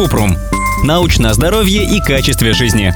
Купрум. Научное здоровье и качестве жизни.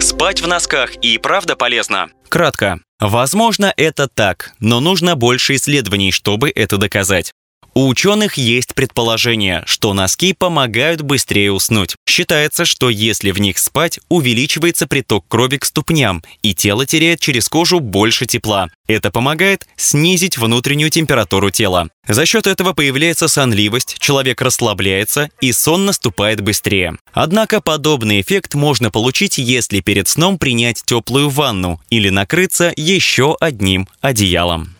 Спать в носках и правда полезно? Кратко. Возможно, это так, но нужно больше исследований, чтобы это доказать. У ученых есть предположение, что носки помогают быстрее уснуть. Считается, что если в них спать, увеличивается приток крови к ступням, и тело теряет через кожу больше тепла. Это помогает снизить внутреннюю температуру тела. За счет этого появляется сонливость, человек расслабляется и сон наступает быстрее. Однако подобный эффект можно получить, если перед сном принять теплую ванну или накрыться еще одним одеялом.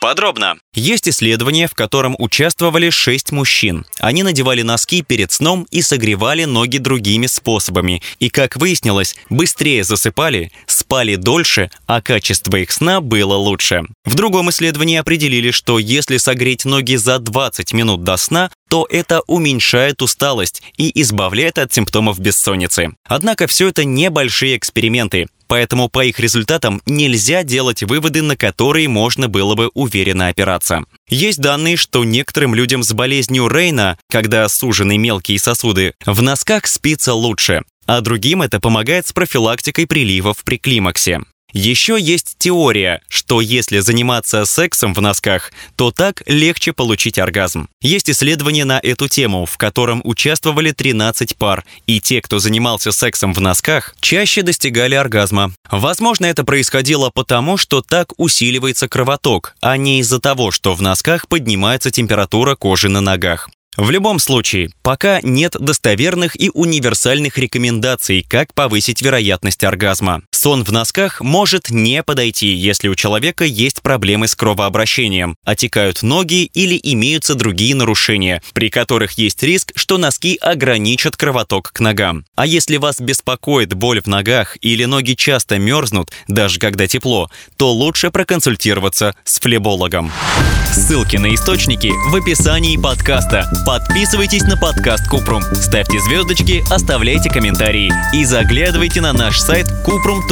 Подробно. Есть исследование, в котором участвовали шесть мужчин. Они надевали носки перед сном и согревали ноги другими способами. И, как выяснилось, быстрее засыпали, спали дольше, а качество их сна было лучше. В другом исследовании определили, что если согреть ноги за 20 минут до сна, то это уменьшает усталость и избавляет от симптомов бессонницы. Однако все это небольшие эксперименты поэтому по их результатам нельзя делать выводы, на которые можно было бы уверенно опираться. Есть данные, что некоторым людям с болезнью Рейна, когда сужены мелкие сосуды, в носках спится лучше, а другим это помогает с профилактикой приливов при климаксе. Еще есть теория, что если заниматься сексом в носках, то так легче получить оргазм. Есть исследование на эту тему, в котором участвовали 13 пар, и те, кто занимался сексом в носках, чаще достигали оргазма. Возможно, это происходило потому, что так усиливается кровоток, а не из-за того, что в носках поднимается температура кожи на ногах. В любом случае, пока нет достоверных и универсальных рекомендаций, как повысить вероятность оргазма. Сон в носках может не подойти, если у человека есть проблемы с кровообращением, отекают ноги или имеются другие нарушения, при которых есть риск, что носки ограничат кровоток к ногам. А если вас беспокоит боль в ногах или ноги часто мерзнут, даже когда тепло, то лучше проконсультироваться с флебологом. Ссылки на источники в описании подкаста. Подписывайтесь на подкаст Купрум, ставьте звездочки, оставляйте комментарии и заглядывайте на наш сайт kuprum.com